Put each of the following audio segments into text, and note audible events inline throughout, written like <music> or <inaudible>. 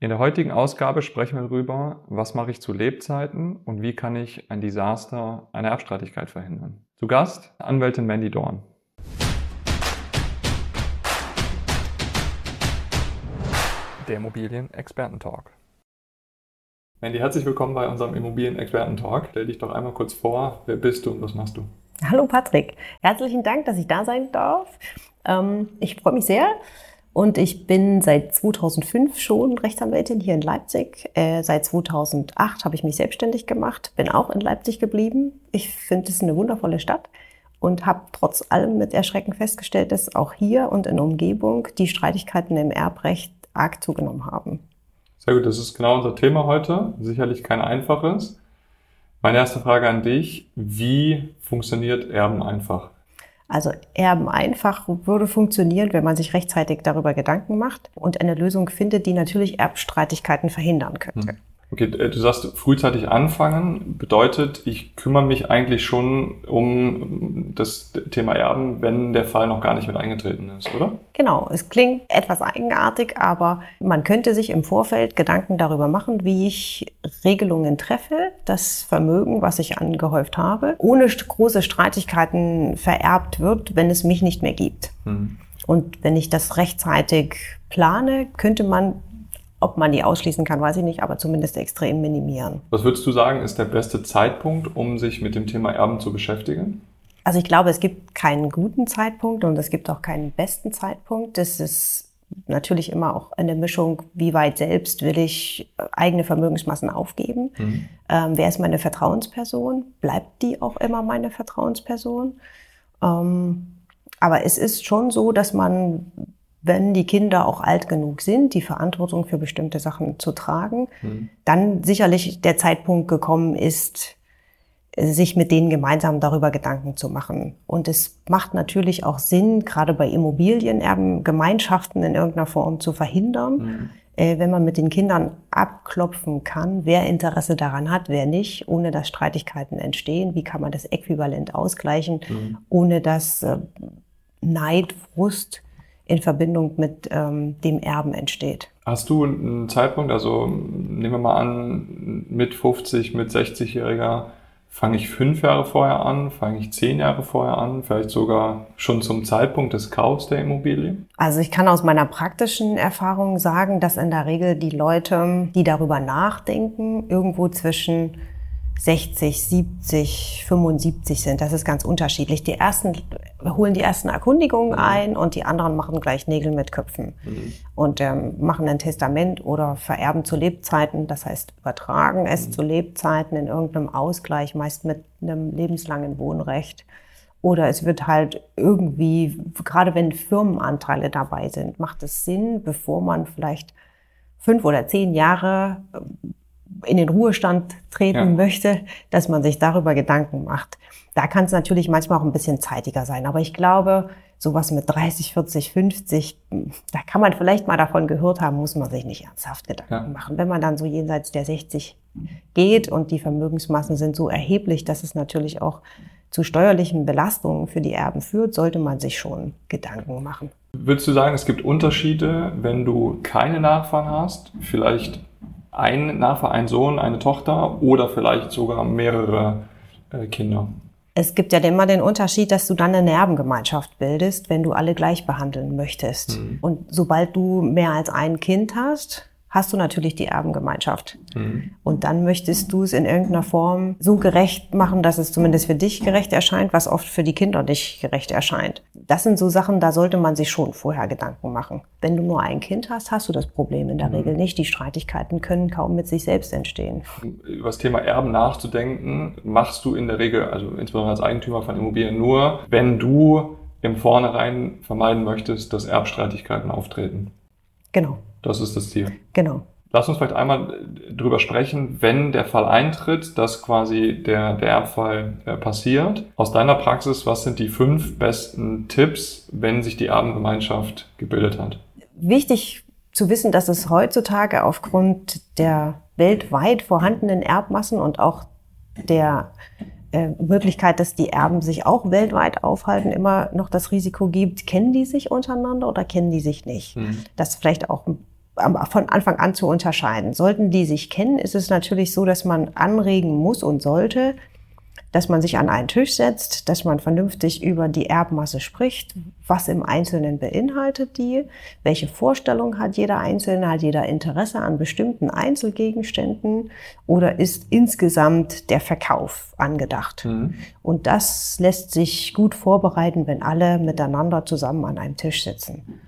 In der heutigen Ausgabe sprechen wir darüber, was mache ich zu Lebzeiten und wie kann ich ein Desaster, eine Erbstreitigkeit verhindern. Zu Gast Anwältin Mandy Dorn. Der Immobilien-Experten-Talk. Mandy, herzlich willkommen bei unserem Immobilien-Experten-Talk. Stell dich doch einmal kurz vor, wer bist du und was machst du? Hallo Patrick, herzlichen Dank, dass ich da sein darf. Ähm, ich freue mich sehr, und ich bin seit 2005 schon Rechtsanwältin hier in Leipzig. Äh, seit 2008 habe ich mich selbstständig gemacht, bin auch in Leipzig geblieben. Ich finde es eine wundervolle Stadt und habe trotz allem mit Erschrecken festgestellt, dass auch hier und in der Umgebung die Streitigkeiten im Erbrecht arg zugenommen haben. Sehr gut, das ist genau unser Thema heute. Sicherlich kein einfaches. Meine erste Frage an dich. Wie funktioniert Erben einfach? Also Erben einfach würde funktionieren, wenn man sich rechtzeitig darüber Gedanken macht und eine Lösung findet, die natürlich Erbstreitigkeiten verhindern könnte. Hm. Okay, äh, du sagst frühzeitig anfangen, bedeutet, ich kümmere mich eigentlich schon um das Thema Erben, wenn der Fall noch gar nicht mit eingetreten ist, oder? Genau, es klingt etwas eigenartig, aber man könnte sich im Vorfeld Gedanken darüber machen, wie ich Regelungen treffe, das Vermögen, was ich angehäuft habe, ohne große Streitigkeiten vererbt wird, wenn es mich nicht mehr gibt. Mhm. Und wenn ich das rechtzeitig plane, könnte man ob man die ausschließen kann, weiß ich nicht, aber zumindest extrem minimieren. Was würdest du sagen, ist der beste Zeitpunkt, um sich mit dem Thema Erben zu beschäftigen? Also ich glaube, es gibt keinen guten Zeitpunkt und es gibt auch keinen besten Zeitpunkt. Das ist natürlich immer auch eine Mischung, wie weit selbst will ich eigene Vermögensmassen aufgeben. Mhm. Ähm, wer ist meine Vertrauensperson? Bleibt die auch immer meine Vertrauensperson? Ähm, aber es ist schon so, dass man wenn die Kinder auch alt genug sind, die Verantwortung für bestimmte Sachen zu tragen, mhm. dann sicherlich der Zeitpunkt gekommen ist, sich mit denen gemeinsam darüber Gedanken zu machen. Und es macht natürlich auch Sinn, gerade bei Immobilienerben Gemeinschaften in irgendeiner Form zu verhindern, mhm. äh, wenn man mit den Kindern abklopfen kann, wer Interesse daran hat, wer nicht, ohne dass Streitigkeiten entstehen. Wie kann man das äquivalent ausgleichen, mhm. ohne dass äh, Neid, Frust in Verbindung mit ähm, dem Erben entsteht. Hast du einen Zeitpunkt, also nehmen wir mal an, mit 50, mit 60-Jähriger, fange ich fünf Jahre vorher an, fange ich zehn Jahre vorher an, vielleicht sogar schon zum Zeitpunkt des Kaufs der Immobilie? Also ich kann aus meiner praktischen Erfahrung sagen, dass in der Regel die Leute, die darüber nachdenken, irgendwo zwischen 60, 70, 75 sind. Das ist ganz unterschiedlich. Die ersten holen die ersten Erkundigungen mhm. ein und die anderen machen gleich Nägel mit Köpfen mhm. und ähm, machen ein Testament oder vererben zu Lebzeiten. Das heißt, übertragen es mhm. zu Lebzeiten in irgendeinem Ausgleich, meist mit einem lebenslangen Wohnrecht. Oder es wird halt irgendwie, gerade wenn Firmenanteile dabei sind, macht es Sinn, bevor man vielleicht fünf oder zehn Jahre in den Ruhestand treten ja. möchte, dass man sich darüber Gedanken macht. Da kann es natürlich manchmal auch ein bisschen zeitiger sein. Aber ich glaube, sowas mit 30, 40, 50, da kann man vielleicht mal davon gehört haben, muss man sich nicht ernsthaft Gedanken ja. machen. Wenn man dann so jenseits der 60 geht und die Vermögensmassen sind so erheblich, dass es natürlich auch zu steuerlichen Belastungen für die Erben führt, sollte man sich schon Gedanken machen. Würdest du sagen, es gibt Unterschiede, wenn du keine Nachfahren hast, vielleicht ein Nachfahr, ein Sohn, eine Tochter oder vielleicht sogar mehrere äh, Kinder. Es gibt ja immer den Unterschied, dass du dann eine Erbengemeinschaft bildest, wenn du alle gleich behandeln möchtest. Mhm. Und sobald du mehr als ein Kind hast, hast du natürlich die Erbengemeinschaft. Mhm. Und dann möchtest du es in irgendeiner Form so gerecht machen, dass es zumindest für dich gerecht erscheint, was oft für die Kinder nicht gerecht erscheint. Das sind so Sachen, da sollte man sich schon vorher Gedanken machen. Wenn du nur ein Kind hast, hast du das Problem in der mhm. Regel nicht. Die Streitigkeiten können kaum mit sich selbst entstehen. Über das Thema Erben nachzudenken, machst du in der Regel, also insbesondere als Eigentümer von Immobilien, nur, wenn du im Vornherein vermeiden möchtest, dass Erbstreitigkeiten auftreten. Genau. Das ist das Ziel. Genau. Lass uns vielleicht einmal drüber sprechen, wenn der Fall eintritt, dass quasi der, der Erbfall äh, passiert. Aus deiner Praxis, was sind die fünf besten Tipps, wenn sich die Erbengemeinschaft gebildet hat? Wichtig zu wissen, dass es heutzutage aufgrund der weltweit vorhandenen Erbmassen und auch der äh, Möglichkeit, dass die Erben sich auch weltweit aufhalten, immer noch das Risiko gibt, kennen die sich untereinander oder kennen die sich nicht? Mhm. Das vielleicht auch von Anfang an zu unterscheiden. Sollten die sich kennen, ist es natürlich so, dass man anregen muss und sollte, dass man sich an einen Tisch setzt, dass man vernünftig über die Erbmasse spricht, was im Einzelnen beinhaltet die, welche Vorstellung hat jeder Einzelne, hat jeder Interesse an bestimmten Einzelgegenständen oder ist insgesamt der Verkauf angedacht. Mhm. Und das lässt sich gut vorbereiten, wenn alle miteinander zusammen an einem Tisch sitzen.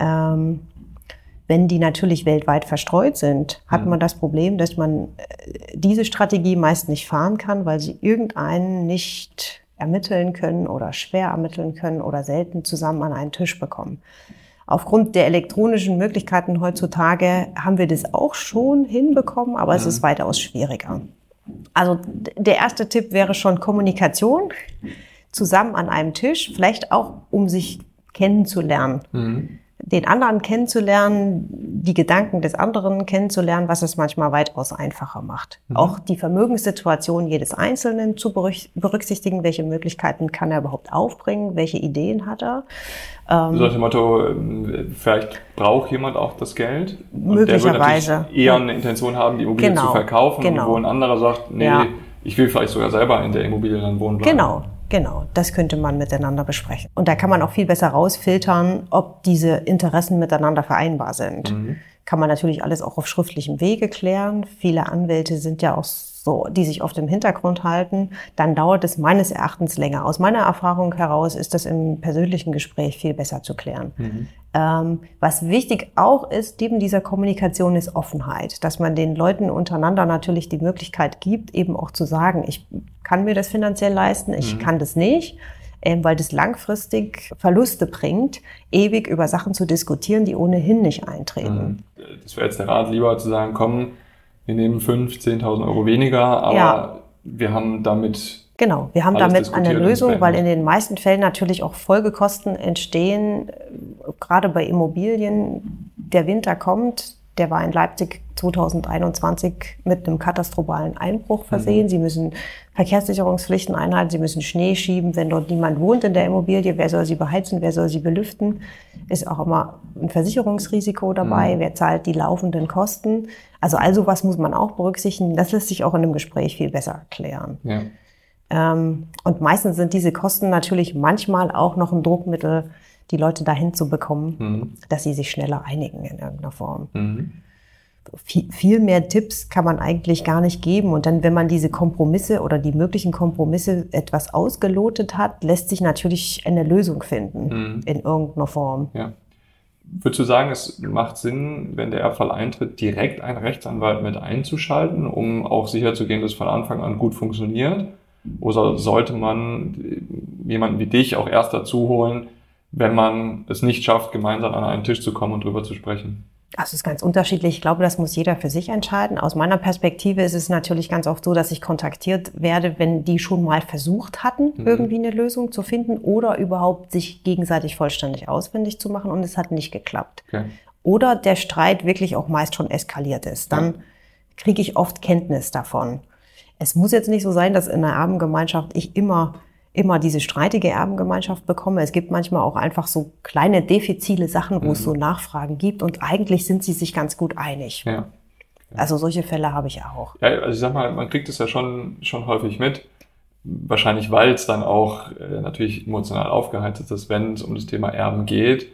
Ähm, wenn die natürlich weltweit verstreut sind, hat man das Problem, dass man äh, diese Strategie meist nicht fahren kann, weil sie irgendeinen nicht ermitteln können oder schwer ermitteln können oder selten zusammen an einen Tisch bekommen. Aufgrund der elektronischen Möglichkeiten heutzutage haben wir das auch schon hinbekommen, aber es ist weitaus schwieriger. Also der erste Tipp wäre schon Kommunikation zusammen an einem Tisch, vielleicht auch um sich kennenzulernen. Mhm den anderen kennenzulernen, die Gedanken des anderen kennenzulernen, was es manchmal weitaus einfacher macht. Mhm. Auch die Vermögenssituation jedes Einzelnen zu berücksichtigen, welche Möglichkeiten kann er überhaupt aufbringen, welche Ideen hat er. Ähm, so dem Motto, vielleicht braucht jemand auch das Geld. Möglicherweise. Eher eine Intention haben, die Immobilie genau, zu verkaufen, genau. wo ein anderer sagt, nee, ja. ich will vielleicht sogar selber in der Immobilie dann wohnen bleiben. Genau, Genau, das könnte man miteinander besprechen. Und da kann man auch viel besser rausfiltern, ob diese Interessen miteinander vereinbar sind. Mhm. Kann man natürlich alles auch auf schriftlichem Wege klären. Viele Anwälte sind ja auch so, die sich oft im Hintergrund halten, dann dauert es meines Erachtens länger. Aus meiner Erfahrung heraus ist das im persönlichen Gespräch viel besser zu klären. Mhm. Ähm, was wichtig auch ist, neben dieser Kommunikation ist Offenheit, dass man den Leuten untereinander natürlich die Möglichkeit gibt, eben auch zu sagen, ich kann mir das finanziell leisten, ich mhm. kann das nicht. Ähm, weil das langfristig Verluste bringt, ewig über Sachen zu diskutieren, die ohnehin nicht eintreten. Mhm. Das wäre jetzt der Rat, lieber zu sagen, komm, wir nehmen 5.000, 10.000 Euro weniger, aber ja. wir haben damit. Genau, wir haben damit eine Lösung, weil in den meisten Fällen natürlich auch Folgekosten entstehen, gerade bei Immobilien. Der Winter kommt, der war in Leipzig 2021 mit einem katastrophalen Einbruch versehen. Mhm. Sie müssen Verkehrssicherungspflichten einhalten, sie müssen Schnee schieben. Wenn dort niemand wohnt in der Immobilie, wer soll sie beheizen, wer soll sie belüften? Ist auch immer ein Versicherungsrisiko dabei. Mhm. Wer zahlt die laufenden Kosten? Also all sowas muss man auch berücksichtigen. Das lässt sich auch in einem Gespräch viel besser klären. Ja. Ähm, und meistens sind diese Kosten natürlich manchmal auch noch ein Druckmittel, die Leute dahin zu bekommen, mhm. dass sie sich schneller einigen in irgendeiner Form. Mhm. Viel, viel mehr Tipps kann man eigentlich gar nicht geben. Und dann, wenn man diese Kompromisse oder die möglichen Kompromisse etwas ausgelotet hat, lässt sich natürlich eine Lösung finden mhm. in irgendeiner Form. Ja. Würdest du sagen, es macht Sinn, wenn der Erbfall eintritt, direkt einen Rechtsanwalt mit einzuschalten, um auch sicherzugehen, dass es von Anfang an gut funktioniert? Oder sollte man jemanden wie dich auch erst dazu holen, wenn man es nicht schafft, gemeinsam an einen Tisch zu kommen und drüber zu sprechen? Das ist ganz unterschiedlich. Ich glaube, das muss jeder für sich entscheiden. Aus meiner Perspektive ist es natürlich ganz oft so, dass ich kontaktiert werde, wenn die schon mal versucht hatten, mhm. irgendwie eine Lösung zu finden oder überhaupt sich gegenseitig vollständig auswendig zu machen und es hat nicht geklappt. Okay. Oder der Streit wirklich auch meist schon eskaliert ist. Dann ja. kriege ich oft Kenntnis davon. Es muss jetzt nicht so sein, dass in einer Erbengemeinschaft ich immer immer diese streitige Erbengemeinschaft bekomme. Es gibt manchmal auch einfach so kleine defizile Sachen, wo mhm. es so Nachfragen gibt und eigentlich sind sie sich ganz gut einig. Ja. ja. Also solche Fälle habe ich auch. Ja, also ich sag mal, man kriegt es ja schon, schon häufig mit. Wahrscheinlich, weil es dann auch äh, natürlich emotional aufgeheizt ist, wenn es um das Thema Erben geht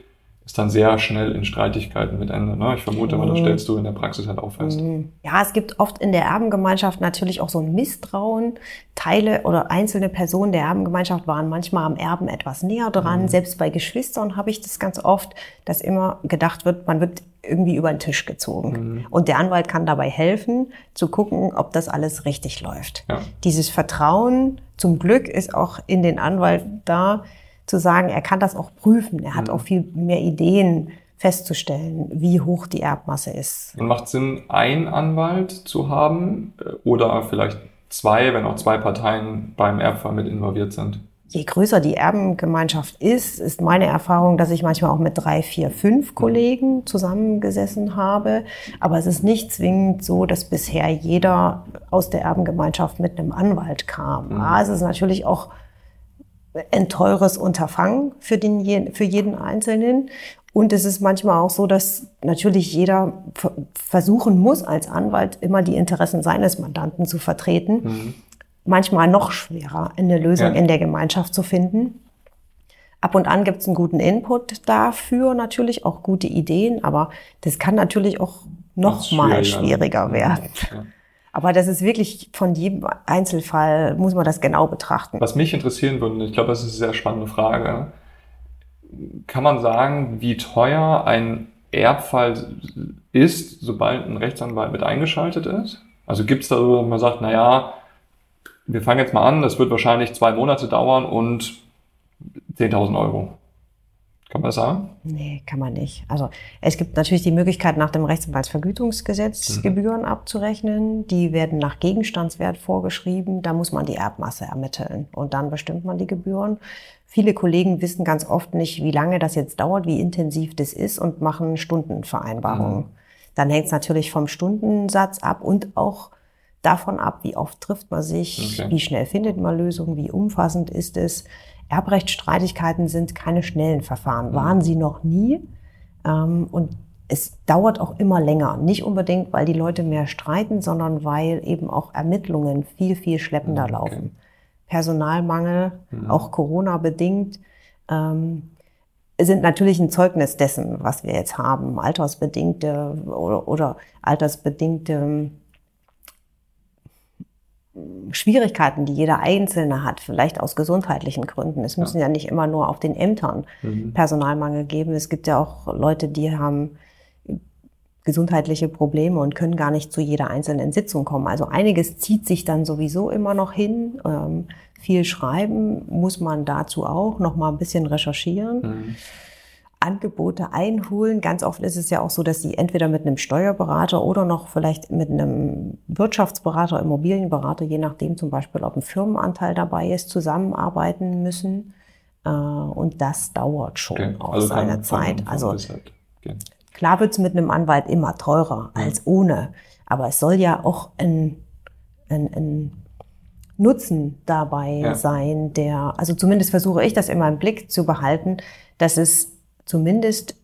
ist dann sehr schnell in Streitigkeiten mit Ende. Ne? Ich vermute mal, das mhm. stellst du in der Praxis halt auch fest. Mhm. Ja, es gibt oft in der Erbengemeinschaft natürlich auch so ein Misstrauen. Teile oder einzelne Personen der Erbengemeinschaft waren manchmal am Erben etwas näher dran. Mhm. Selbst bei Geschwistern habe ich das ganz oft, dass immer gedacht wird, man wird irgendwie über den Tisch gezogen. Mhm. Und der Anwalt kann dabei helfen, zu gucken, ob das alles richtig läuft. Ja. Dieses Vertrauen, zum Glück, ist auch in den Anwalt da, zu sagen, er kann das auch prüfen. Er hat mhm. auch viel mehr Ideen festzustellen, wie hoch die Erbmasse ist. Und macht Sinn, einen Anwalt zu haben äh, oder vielleicht zwei, wenn auch zwei Parteien beim Erbfall mit involviert sind? Je größer die Erbengemeinschaft ist, ist meine Erfahrung, dass ich manchmal auch mit drei, vier, fünf mhm. Kollegen zusammengesessen habe. Aber es ist nicht zwingend so, dass bisher jeder aus der Erbengemeinschaft mit einem Anwalt kam. Mhm. Ja, es ist natürlich auch ein teures Unterfangen für, den, für jeden Einzelnen. Und es ist manchmal auch so, dass natürlich jeder versuchen muss, als Anwalt immer die Interessen seines Mandanten zu vertreten. Mhm. Manchmal noch schwerer, eine Lösung ja. in der Gemeinschaft zu finden. Ab und an gibt es einen guten Input dafür, natürlich auch gute Ideen, aber das kann natürlich auch noch mal schwieriger werden. Ja. Aber das ist wirklich von jedem Einzelfall, muss man das genau betrachten. Was mich interessieren würde, ich glaube, das ist eine sehr spannende Frage, kann man sagen, wie teuer ein Erbfall ist, sobald ein Rechtsanwalt mit eingeschaltet ist? Also gibt es da so, man sagt, na ja, wir fangen jetzt mal an, das wird wahrscheinlich zwei Monate dauern und 10.000 Euro. Kann man das sagen? Nee, kann man nicht. Also es gibt natürlich die Möglichkeit, nach dem Rechtsanwaltsvergütungsgesetz mhm. Gebühren abzurechnen. Die werden nach Gegenstandswert vorgeschrieben. Da muss man die Erbmasse ermitteln und dann bestimmt man die Gebühren. Viele Kollegen wissen ganz oft nicht, wie lange das jetzt dauert, wie intensiv das ist und machen Stundenvereinbarungen. Mhm. Dann hängt es natürlich vom Stundensatz ab und auch davon ab, wie oft trifft man sich, okay. wie schnell findet man Lösungen, wie umfassend ist es. Erbrechtsstreitigkeiten sind keine schnellen Verfahren, mhm. waren sie noch nie. Ähm, und es dauert auch immer länger. Nicht unbedingt, weil die Leute mehr streiten, sondern weil eben auch Ermittlungen viel, viel schleppender mhm, okay. laufen. Personalmangel, mhm. auch Corona-bedingt, ähm, sind natürlich ein Zeugnis dessen, was wir jetzt haben. Altersbedingte oder, oder altersbedingte Schwierigkeiten, die jeder Einzelne hat, vielleicht aus gesundheitlichen Gründen. Es müssen ja, ja nicht immer nur auf den Ämtern mhm. Personalmangel geben. Es gibt ja auch Leute, die haben gesundheitliche Probleme und können gar nicht zu jeder einzelnen Sitzung kommen. Also einiges zieht sich dann sowieso immer noch hin. Ähm, viel schreiben muss man dazu auch, noch mal ein bisschen recherchieren. Mhm. Angebote einholen. Ganz oft ist es ja auch so, dass sie entweder mit einem Steuerberater oder noch vielleicht mit einem Wirtschaftsberater, Immobilienberater, je nachdem zum Beispiel, ob ein Firmenanteil dabei ist, zusammenarbeiten müssen. Äh, und das dauert schon okay. auch also seine Zeit. also okay. klar wird es mit einem Anwalt immer teurer ja. als ohne. Aber es soll ja auch ein, ein, ein Nutzen dabei ja. sein, der, also zumindest versuche ich das immer im Blick zu behalten, dass es zumindest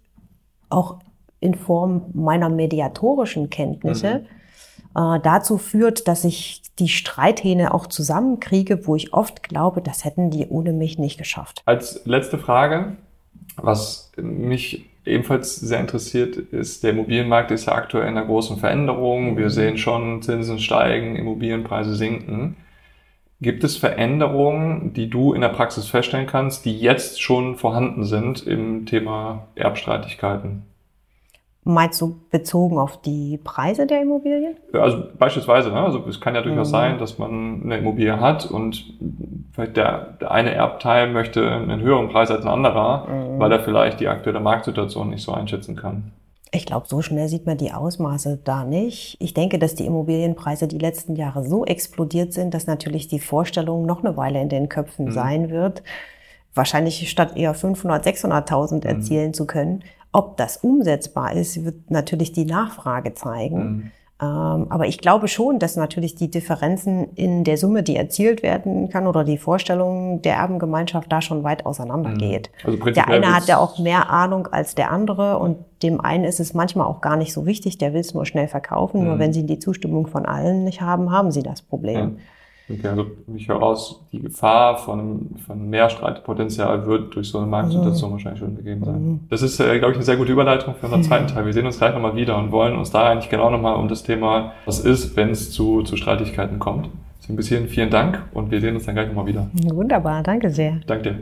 auch in Form meiner mediatorischen Kenntnisse mhm. äh, dazu führt, dass ich die Streithähne auch zusammenkriege, wo ich oft glaube, das hätten die ohne mich nicht geschafft. Als letzte Frage, was mich ebenfalls sehr interessiert, ist, der Immobilienmarkt ist ja aktuell in einer großen Veränderung. Wir mhm. sehen schon, Zinsen steigen, Immobilienpreise sinken. Gibt es Veränderungen, die du in der Praxis feststellen kannst, die jetzt schon vorhanden sind im Thema Erbstreitigkeiten? Meinst du bezogen auf die Preise der Immobilien? Also beispielsweise, ne? also es kann ja durchaus mhm. sein, dass man eine Immobilie hat und vielleicht der, der eine Erbteil möchte einen höheren Preis als ein anderer, mhm. weil er vielleicht die aktuelle Marktsituation nicht so einschätzen kann. Ich glaube, so schnell sieht man die Ausmaße da nicht. Ich denke, dass die Immobilienpreise die letzten Jahre so explodiert sind, dass natürlich die Vorstellung noch eine Weile in den Köpfen mhm. sein wird, wahrscheinlich statt eher 500, 600.000 mhm. erzielen zu können. Ob das umsetzbar ist, wird natürlich die Nachfrage zeigen. Mhm. Ähm, aber ich glaube schon, dass natürlich die Differenzen in der Summe, die erzielt werden kann oder die Vorstellung der Erbengemeinschaft da schon weit auseinandergeht. Mhm. Also der eine hat ja auch mehr Ahnung als der andere und dem einen ist es manchmal auch gar nicht so wichtig, der will es nur schnell verkaufen. Mhm. Nur wenn sie die Zustimmung von allen nicht haben, haben sie das Problem. Ja. Okay, also ich höre raus, die Gefahr von, von mehr Streitpotenzial wird durch so eine Marktsituation mhm. wahrscheinlich schon gegeben sein. Mhm. Das ist, äh, glaube ich, eine sehr gute Überleitung für unseren <laughs> zweiten Teil. Wir sehen uns gleich nochmal wieder und wollen uns da eigentlich genau nochmal um das Thema, was ist, wenn es zu, zu Streitigkeiten kommt. Deswegen bis hierhin vielen Dank und wir sehen uns dann gleich nochmal wieder. Wunderbar, danke sehr. Danke dir.